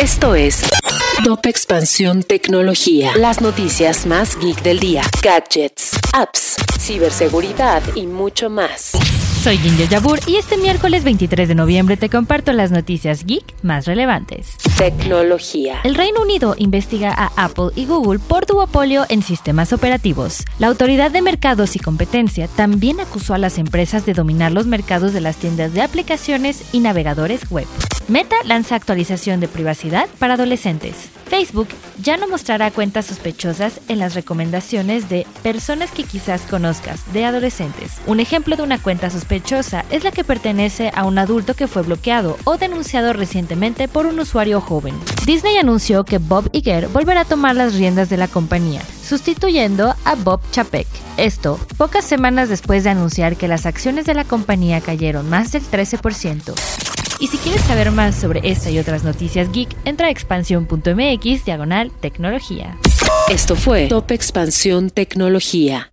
Esto es Top Expansión Tecnología. Las noticias más geek del día. Gadgets, apps, ciberseguridad y mucho más. Soy Ginger Yabur y este miércoles 23 de noviembre te comparto las noticias geek más relevantes. Tecnología. El Reino Unido investiga a Apple y Google por duopolio en sistemas operativos. La Autoridad de Mercados y Competencia también acusó a las empresas de dominar los mercados de las tiendas de aplicaciones y navegadores web. Meta lanza actualización de privacidad para adolescentes. Facebook ya no mostrará cuentas sospechosas en las recomendaciones de personas que quizás conozcas de adolescentes. Un ejemplo de una cuenta sospechosa es la que pertenece a un adulto que fue bloqueado o denunciado recientemente por un usuario joven. Disney anunció que Bob Iger volverá a tomar las riendas de la compañía, sustituyendo a Bob Chapek. Esto, pocas semanas después de anunciar que las acciones de la compañía cayeron más del 13%. Y si quieres saber más sobre esta y otras noticias geek, entra a expansión.mx diagonal tecnología. Esto fue Top Expansión Tecnología.